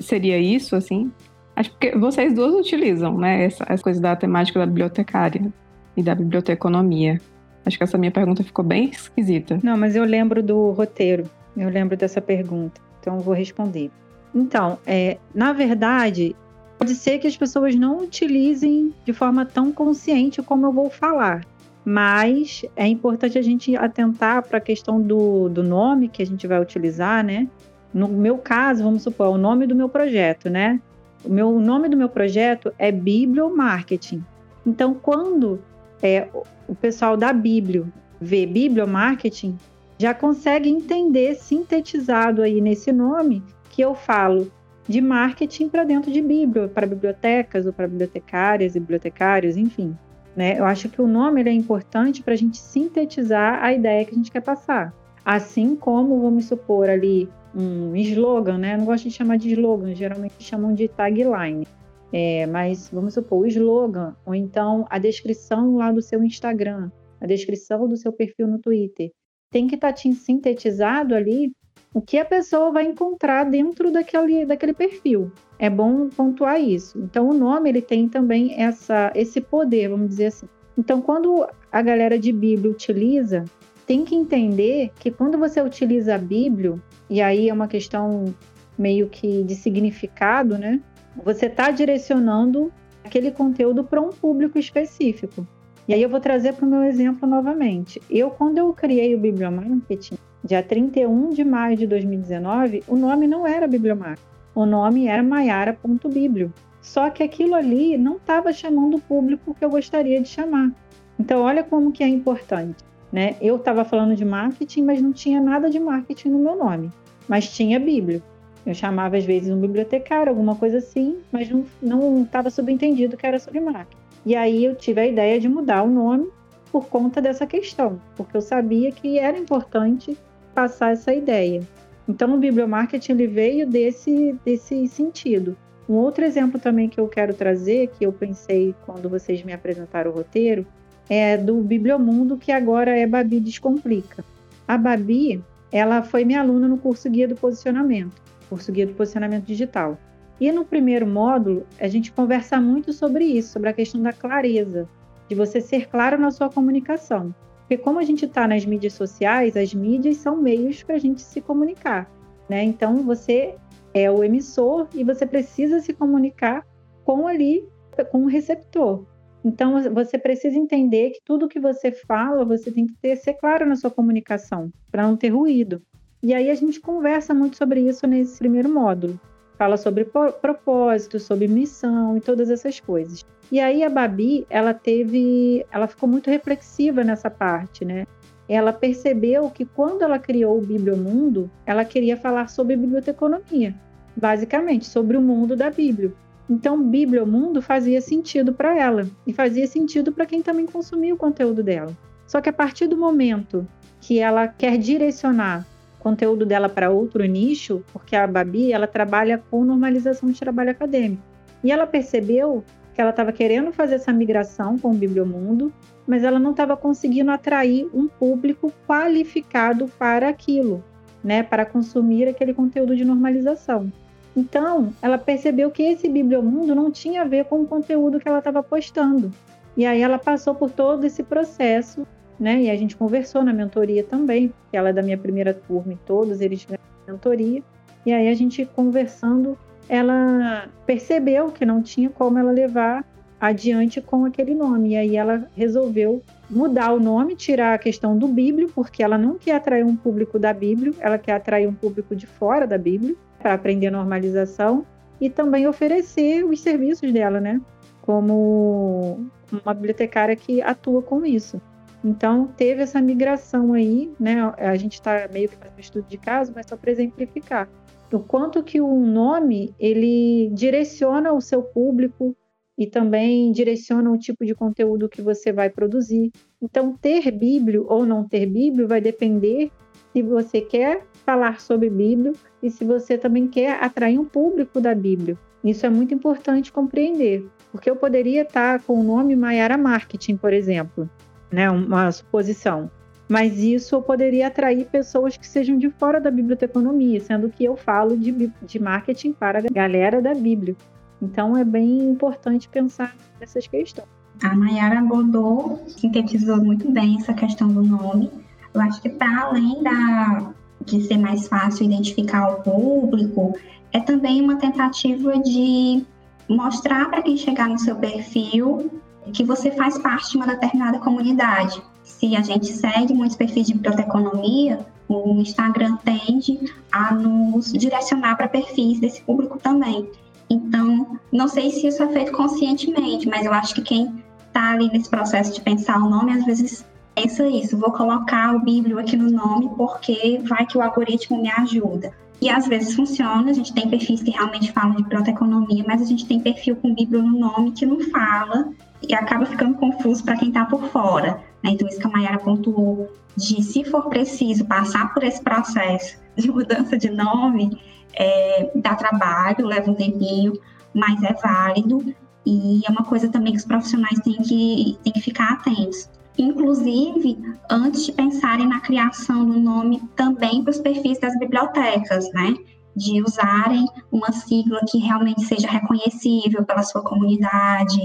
Seria isso, assim? Acho que vocês duas utilizam, né, essa, essa coisa da temática da bibliotecária e da biblioteconomia. Acho que essa minha pergunta ficou bem esquisita. Não, mas eu lembro do roteiro. Eu lembro dessa pergunta. Então eu vou responder. Então, é, na verdade, pode ser que as pessoas não utilizem de forma tão consciente como eu vou falar. Mas é importante a gente atentar para a questão do, do nome que a gente vai utilizar, né? No meu caso, vamos supor, é o nome do meu projeto, né? O, meu, o nome do meu projeto é Bibliomarketing. Então, quando é, o pessoal da Biblio vê Bibliomarketing, já consegue entender sintetizado aí nesse nome que eu falo de marketing para dentro de Bíblia, para bibliotecas ou para bibliotecárias e bibliotecários, enfim. Né? Eu acho que o nome é importante para a gente sintetizar a ideia que a gente quer passar. Assim como, vamos supor ali, um slogan, né? Eu não gosto de chamar de slogan, geralmente chamam de tagline. É, mas vamos supor, o slogan, ou então a descrição lá do seu Instagram, a descrição do seu perfil no Twitter, tem que estar tá sintetizado ali o que a pessoa vai encontrar dentro daquele, daquele perfil. É bom pontuar isso. Então, o nome ele tem também essa, esse poder, vamos dizer assim. Então, quando a galera de Bíblia utiliza, tem que entender que quando você utiliza a Bíblia, e aí é uma questão meio que de significado, né? Você está direcionando aquele conteúdo para um público específico. E aí eu vou trazer para o meu exemplo novamente. Eu, quando eu criei o Bibliomarketing, dia 31 de maio de 2019, o nome não era Bibliomarketing. O nome era maiara.biblio. Só que aquilo ali não estava chamando o público que eu gostaria de chamar. Então, olha como que é importante. Né? Eu estava falando de marketing, mas não tinha nada de marketing no meu nome. Mas tinha Bíblia. Eu chamava às vezes um bibliotecário, alguma coisa assim, mas não estava subentendido que era sobre marketing. E aí eu tive a ideia de mudar o nome por conta dessa questão, porque eu sabia que era importante passar essa ideia. Então o bibliomarketing ele veio desse, desse sentido. Um outro exemplo também que eu quero trazer, que eu pensei quando vocês me apresentaram o roteiro, é do Bibliomundo, que agora é Babi Descomplica. A Babi, ela foi minha aluna no curso Guia do Posicionamento, curso Guia do Posicionamento Digital. E no primeiro módulo, a gente conversa muito sobre isso, sobre a questão da clareza, de você ser claro na sua comunicação. Porque como a gente está nas mídias sociais, as mídias são meios para a gente se comunicar, né? Então você é o emissor e você precisa se comunicar com ali, com o receptor. Então você precisa entender que tudo que você fala, você tem que ter, ser claro na sua comunicação, para não ter ruído. E aí a gente conversa muito sobre isso nesse primeiro módulo. Fala sobre propósito, sobre missão e todas essas coisas. E aí a Babi, ela teve, ela ficou muito reflexiva nessa parte, né? Ela percebeu que quando ela criou o Bibliomundo, ela queria falar sobre biblioteconomia. basicamente, sobre o mundo da Bíblia. Então, Bíblia, o mundo fazia sentido para ela e fazia sentido para quem também consumia o conteúdo dela. Só que a partir do momento que ela quer direcionar conteúdo dela para outro nicho, porque a Babi ela trabalha com normalização de trabalho acadêmico, e ela percebeu que ela estava querendo fazer essa migração com o Bibliomundo, mas ela não estava conseguindo atrair um público qualificado para aquilo, né, para consumir aquele conteúdo de normalização. Então, ela percebeu que esse Bibliomundo não tinha a ver com o conteúdo que ela estava postando. E aí ela passou por todo esse processo, né? E a gente conversou na mentoria também, ela é da minha primeira turma e todos eles tiveram mentoria. E aí a gente conversando, ela percebeu que não tinha como ela levar adiante com aquele nome. E aí ela resolveu mudar o nome, tirar a questão do Bíblio, porque ela não quer atrair um público da Bíblia, ela quer atrair um público de fora da Bíblia para aprender normalização e também oferecer os serviços dela, né? Como uma bibliotecária que atua com isso. Então, teve essa migração aí, né? A gente está meio que fazendo estudo de caso, mas só para exemplificar. O quanto que o nome, ele direciona o seu público e também direciona o tipo de conteúdo que você vai produzir. Então, ter Bíblio ou não ter Bíblio vai depender se você quer falar sobre Bíblia e se você também quer atrair um público da Bíblia. Isso é muito importante compreender, porque eu poderia estar com o nome Maiara Marketing, por exemplo, né, uma suposição. Mas isso poderia atrair pessoas que sejam de fora da biblioteconomia, sendo que eu falo de, de marketing para a galera da Bíblia. Então é bem importante pensar nessas questões. A Mayara abordou, sintetizou muito bem essa questão do nome. Eu acho que para além da, de ser mais fácil identificar o público, é também uma tentativa de mostrar para quem chegar no seu perfil que você faz parte de uma determinada comunidade. Se a gente segue muitos perfis de biblioteconomia, o Instagram tende a nos direcionar para perfis desse público também. Então, não sei se isso é feito conscientemente, mas eu acho que quem está ali nesse processo de pensar o nome, às vezes pensa isso, vou colocar o Bíblio aqui no nome porque vai que o algoritmo me ajuda. E às vezes funciona, a gente tem perfis que realmente falam de biblioteconomia, mas a gente tem perfil com Bíblia no nome que não fala e acaba ficando confuso para quem está por fora. Né? Então, isso que a Mayara pontuou, de se for preciso passar por esse processo de mudança de nome, é, dá trabalho, leva um tempinho, mas é válido e é uma coisa também que os profissionais têm que, têm que ficar atentos inclusive antes de pensarem na criação do nome também para os perfis das bibliotecas, né? De usarem uma sigla que realmente seja reconhecível pela sua comunidade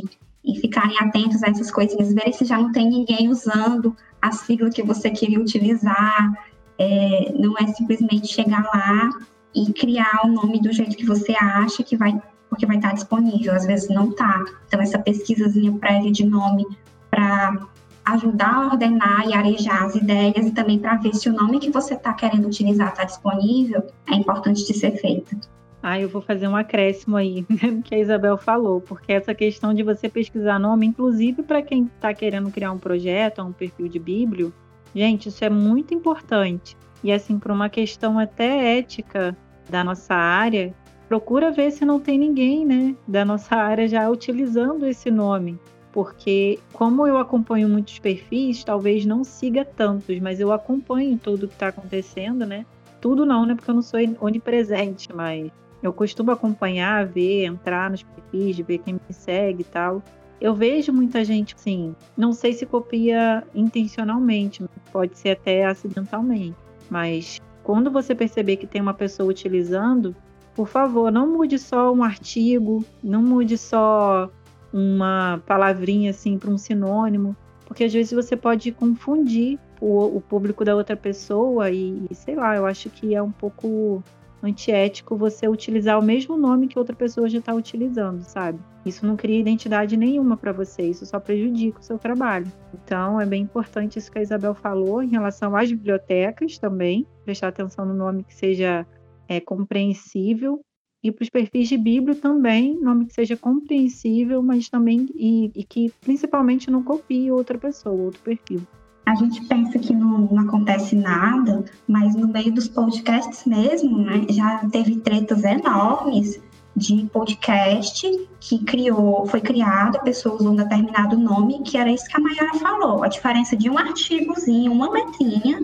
e ficarem atentos a essas coisinhas, verem se já não tem ninguém usando a sigla que você queria utilizar. É, não é simplesmente chegar lá e criar o nome do jeito que você acha que vai, porque vai estar disponível. Às vezes não está. Então, essa pesquisazinha prévia de nome para ajudar a ordenar e arejar as ideias e também para ver se o nome que você está querendo utilizar está disponível, é importante de ser feito. Ah, eu vou fazer um acréscimo aí que a Isabel falou, porque essa questão de você pesquisar nome, inclusive para quem está querendo criar um projeto, um perfil de Bíblio, gente, isso é muito importante. E assim, por uma questão até ética da nossa área, procura ver se não tem ninguém, né, da nossa área já utilizando esse nome porque como eu acompanho muitos perfis, talvez não siga tantos, mas eu acompanho tudo que está acontecendo, né? Tudo não, né? Porque eu não sou onipresente, mas eu costumo acompanhar, ver, entrar nos perfis, ver quem me segue e tal. Eu vejo muita gente, assim, não sei se copia intencionalmente, pode ser até acidentalmente, mas quando você perceber que tem uma pessoa utilizando, por favor, não mude só um artigo, não mude só uma palavrinha assim para um sinônimo, porque às vezes você pode confundir o, o público da outra pessoa e, e, sei lá, eu acho que é um pouco antiético você utilizar o mesmo nome que outra pessoa já está utilizando, sabe? Isso não cria identidade nenhuma para você, isso só prejudica o seu trabalho. Então, é bem importante isso que a Isabel falou em relação às bibliotecas também, prestar atenção no nome que seja é, compreensível e para os perfis de Bíblia também, nome que seja compreensível, mas também e, e, que principalmente não copie outra pessoa, outro perfil. a gente pensa que não, não, acontece nada, mas no meio dos podcasts mesmo, né, já teve tretas enormes de podcast que criou, foi criado, a pessoa usou um determinado nome, que era isso que a Mayara falou, a diferença de um artigozinho, uma letrinha,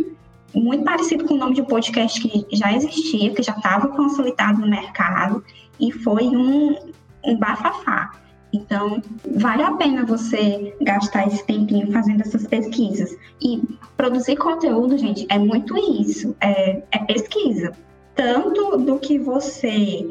muito parecido com o nome de um podcast que já existia, que já estava consolidado no mercado, e foi um, um bafafá. Então, vale a pena você gastar esse tempinho fazendo essas pesquisas. E produzir conteúdo, gente, é muito isso, é, é pesquisa. Tanto do que você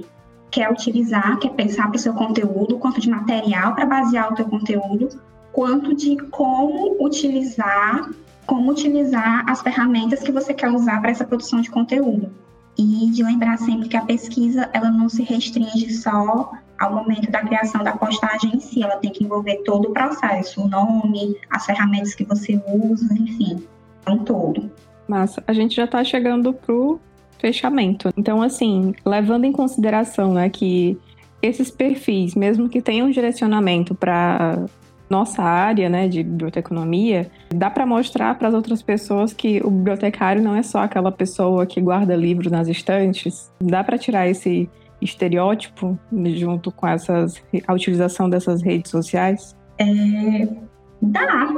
quer utilizar, quer pensar para o seu conteúdo, quanto de material para basear o teu conteúdo, quanto de como utilizar, como utilizar as ferramentas que você quer usar para essa produção de conteúdo. E de lembrar sempre que a pesquisa, ela não se restringe só ao momento da criação da postagem em si, ela tem que envolver todo o processo, o nome, as ferramentas que você usa, enfim, um todo. Massa, a gente já está chegando pro fechamento. Então, assim, levando em consideração né, que esses perfis, mesmo que tenham direcionamento para nossa área né, de biblioteconomia, dá para mostrar para as outras pessoas que o bibliotecário não é só aquela pessoa que guarda livros nas estantes. Dá para tirar esse estereótipo junto com essas, a utilização dessas redes sociais? É, dá.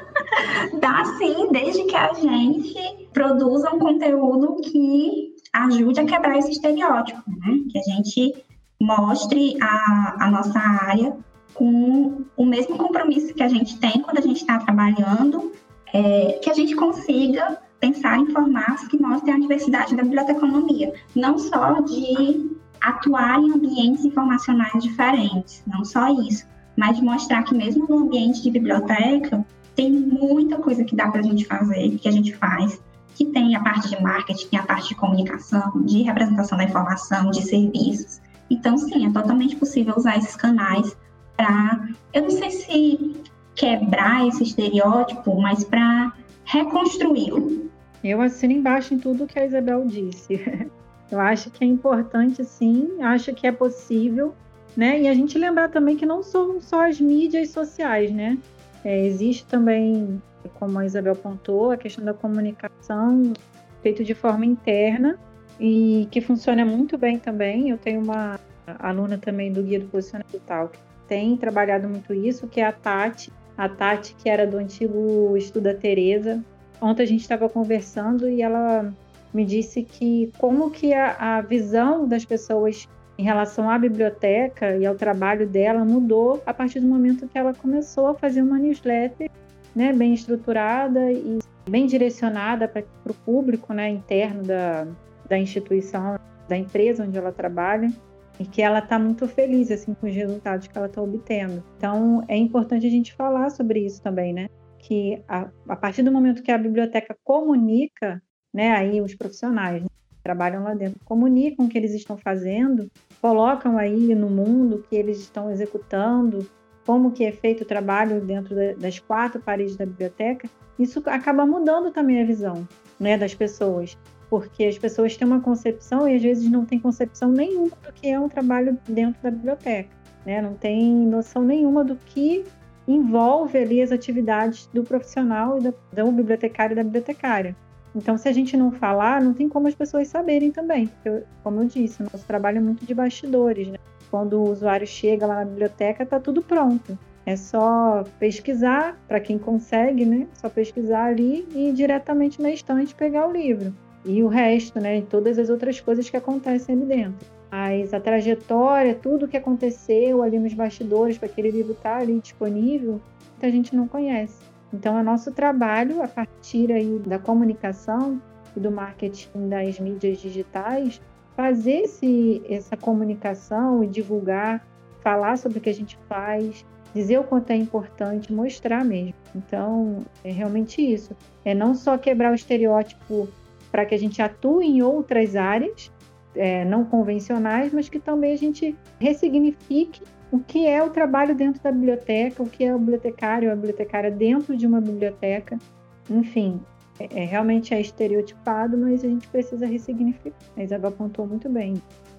dá sim, desde que a gente produza um conteúdo que ajude a quebrar esse estereótipo, né? Que a gente mostre a, a nossa área com o mesmo compromisso que a gente tem quando a gente está trabalhando, é, que a gente consiga pensar em formatos que mostrem a diversidade da biblioteconomia, não só de atuar em ambientes informacionais diferentes, não só isso, mas de mostrar que mesmo no ambiente de biblioteca tem muita coisa que dá para a gente fazer, que a gente faz, que tem a parte de marketing, a parte de comunicação, de representação da informação, de serviços. Então, sim, é totalmente possível usar esses canais para, eu não sei se quebrar esse estereótipo, mas para reconstruí-lo. Eu assino embaixo em tudo que a Isabel disse. Eu acho que é importante, sim, acho que é possível, né? E a gente lembrar também que não são só as mídias sociais, né? É, existe também, como a Isabel apontou, a questão da comunicação feita de forma interna e que funciona muito bem também. Eu tenho uma aluna também do Guia do Posicionamento que tem trabalhado muito isso, que é a Tati. A Tati, que era do antigo Estuda Teresa. Ontem a gente estava conversando e ela me disse que como que a, a visão das pessoas em relação à biblioteca e ao trabalho dela mudou a partir do momento que ela começou a fazer uma newsletter né, bem estruturada e bem direcionada para o público né, interno da, da instituição, da empresa onde ela trabalha e que ela está muito feliz assim com os resultados que ela está obtendo. Então é importante a gente falar sobre isso também, né? Que a, a partir do momento que a biblioteca comunica né? Aí os profissionais né, que trabalham lá dentro comunicam o que eles estão fazendo, colocam aí no mundo que eles estão executando, como que é feito o trabalho dentro das quatro paredes da biblioteca. Isso acaba mudando também a visão, né, das pessoas, porque as pessoas têm uma concepção e às vezes não têm concepção nenhuma do que é um trabalho dentro da biblioteca, né? Não tem noção nenhuma do que envolve ali as atividades do profissional e da, do bibliotecário e da bibliotecária. Então, se a gente não falar, não tem como as pessoas saberem também. Porque, como eu disse, nosso trabalho é muito de bastidores, né? Quando o usuário chega lá na biblioteca, está tudo pronto. É só pesquisar, para quem consegue, né? Só pesquisar ali e ir diretamente na estante pegar o livro. E o resto, né? Todas as outras coisas que acontecem ali dentro. Mas a trajetória, tudo que aconteceu ali nos bastidores para aquele livro estar tá ali disponível, a gente não conhece. Então, é nosso trabalho, a partir aí da comunicação e do marketing das mídias digitais, fazer esse, essa comunicação e divulgar, falar sobre o que a gente faz, dizer o quanto é importante, mostrar mesmo. Então, é realmente isso. É não só quebrar o estereótipo para que a gente atue em outras áreas é, não convencionais, mas que também a gente ressignifique o que é o trabalho dentro da biblioteca, o que é o bibliotecário ou a bibliotecária dentro de uma biblioteca. Enfim, é, realmente é estereotipado, mas a gente precisa ressignificar. A Isabel apontou muito bem.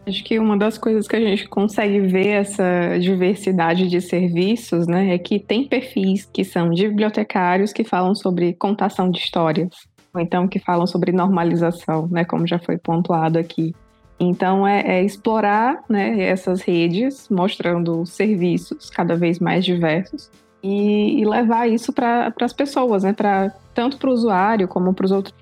Acho que uma das coisas que a gente consegue ver essa diversidade de serviços, né, é que tem perfis que são de bibliotecários que falam sobre contação de histórias, ou então que falam sobre normalização, né, como já foi pontuado aqui. Então é, é explorar né, essas redes, mostrando serviços cada vez mais diversos e, e levar isso para as pessoas, né, pra, tanto para o usuário como para os outros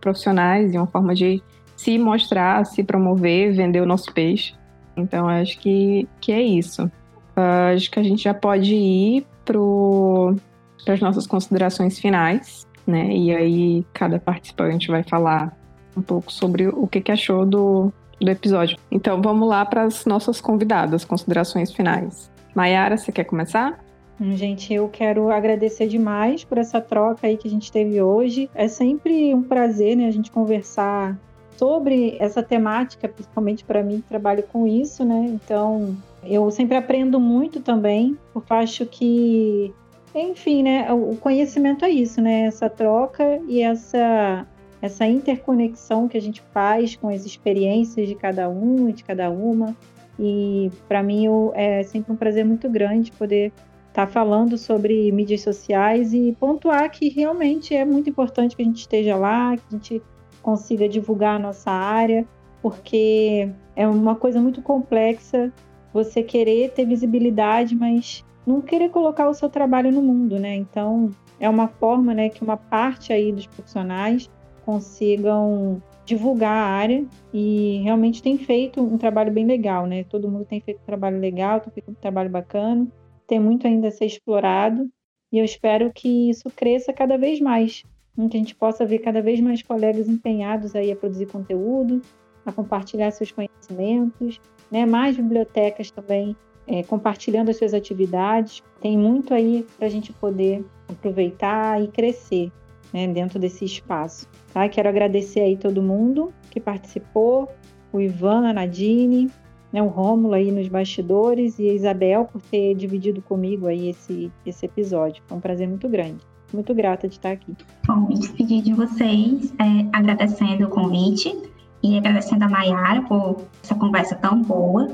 profissionais, de uma forma de se mostrar, se promover, vender o nosso peixe. Então, acho que, que é isso. Uh, acho que a gente já pode ir para as nossas considerações finais, né? E aí, cada participante vai falar um pouco sobre o que, que achou do, do episódio. Então, vamos lá para as nossas convidadas, considerações finais. Mayara, você quer começar? Hum, gente, eu quero agradecer demais por essa troca aí que a gente teve hoje. É sempre um prazer, né, a gente conversar sobre essa temática, principalmente para mim que trabalho com isso, né? Então, eu sempre aprendo muito também, porque acho que, enfim, né, o conhecimento é isso, né? Essa troca e essa essa interconexão que a gente faz com as experiências de cada um e de cada uma. E para mim é sempre um prazer muito grande poder estar tá falando sobre mídias sociais e pontuar que realmente é muito importante que a gente esteja lá, que a gente consiga divulgar a nossa área, porque é uma coisa muito complexa você querer ter visibilidade, mas não querer colocar o seu trabalho no mundo, né? Então, é uma forma, né, que uma parte aí dos profissionais consigam divulgar a área e realmente tem feito um trabalho bem legal, né? Todo mundo tem feito um trabalho legal, tem feito um trabalho bacana, tem muito ainda a ser explorado e eu espero que isso cresça cada vez mais, que a gente possa ver cada vez mais colegas empenhados aí a produzir conteúdo, a compartilhar seus conhecimentos, né? mais bibliotecas também é, compartilhando as suas atividades. Tem muito aí para a gente poder aproveitar e crescer né, dentro desse espaço. Tá? Quero agradecer aí todo mundo que participou, o Ivan, a Nadine, né, o Rômulo aí nos bastidores e a Isabel por ter dividido comigo aí esse, esse episódio. Foi um prazer muito grande muito grata de estar aqui. Bom, me despedir de vocês, é, agradecendo o convite e agradecendo a Mayara por essa conversa tão boa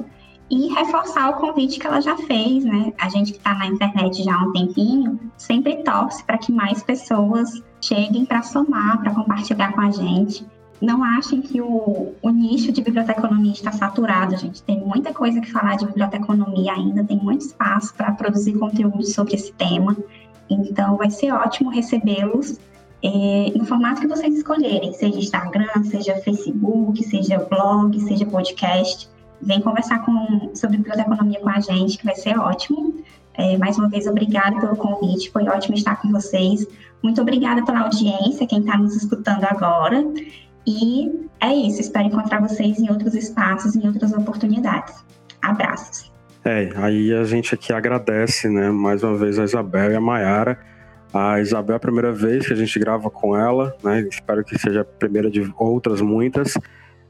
e reforçar o convite que ela já fez, né? A gente que está na internet já há um tempinho sempre torce para que mais pessoas cheguem para somar, para compartilhar com a gente. Não achem que o, o nicho de biblioteconomia está saturado, gente. Tem muita coisa que falar de biblioteconomia ainda, tem muito espaço para produzir conteúdo sobre esse tema. Então, vai ser ótimo recebê-los é, no formato que vocês escolherem, seja Instagram, seja Facebook, seja blog, seja podcast. Vem conversar com, sobre biblioteconomia com a gente, que vai ser ótimo. É, mais uma vez, obrigada pelo convite, foi ótimo estar com vocês. Muito obrigada pela audiência, quem está nos escutando agora. E é isso, espero encontrar vocês em outros espaços, em outras oportunidades. Abraços. É, aí a gente aqui agradece, né, mais uma vez a Isabel e a Mayara. A Isabel é a primeira vez que a gente grava com ela, né? Espero que seja a primeira de outras muitas.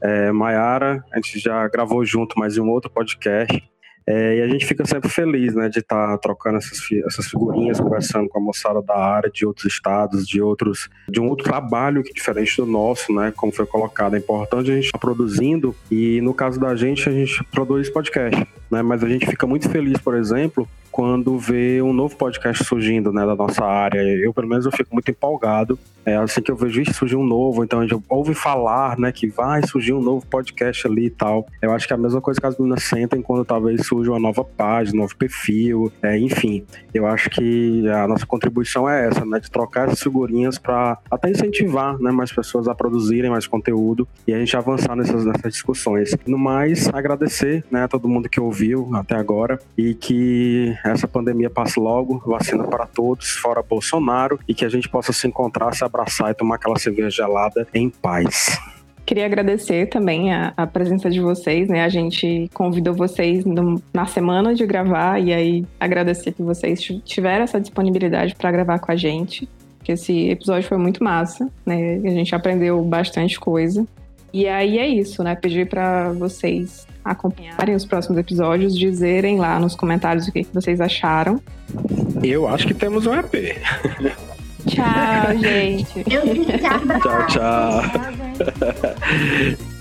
É, Mayara, a gente já gravou junto mais em um outro podcast. É, e a gente fica sempre feliz, né, de estar tá trocando essas, essas figurinhas, conversando com a moçada da área, de outros estados, de outros, de um outro trabalho que é diferente do nosso, né, como foi colocado. É importante a gente estar tá produzindo e no caso da gente, a gente produz podcast, né, mas a gente fica muito feliz, por exemplo, quando vê um novo podcast surgindo, né, da nossa área. Eu, pelo menos, eu fico muito empolgado. É assim que eu vejo isso surgir um novo, então a gente ouve falar, né, que vai surgir um novo podcast ali e tal. Eu acho que é a mesma coisa que as meninas sentem quando talvez surja uma nova página, um novo perfil, é, enfim. Eu acho que a nossa contribuição é essa, né, de trocar essas figurinhas para até incentivar, né, mais pessoas a produzirem mais conteúdo e a gente avançar nessas, nessas discussões. No mais, agradecer, né, a todo mundo que ouviu até agora e que essa pandemia passe logo, vacina para todos, fora Bolsonaro, e que a gente possa se encontrar, se abraçar e tomar aquela cerveja gelada em paz. Queria agradecer também a, a, presença de vocês, né? A gente convidou vocês no, na semana de gravar e aí agradecer que vocês tiveram essa disponibilidade para gravar com a gente. Que esse episódio foi muito massa, né? A gente aprendeu bastante coisa. E aí é isso, né? Pedir para vocês acompanharem os próximos episódios, dizerem lá nos comentários o que vocês acharam. Eu acho que temos um EP. Tchau, gente. Abraço. Tchau, tchau.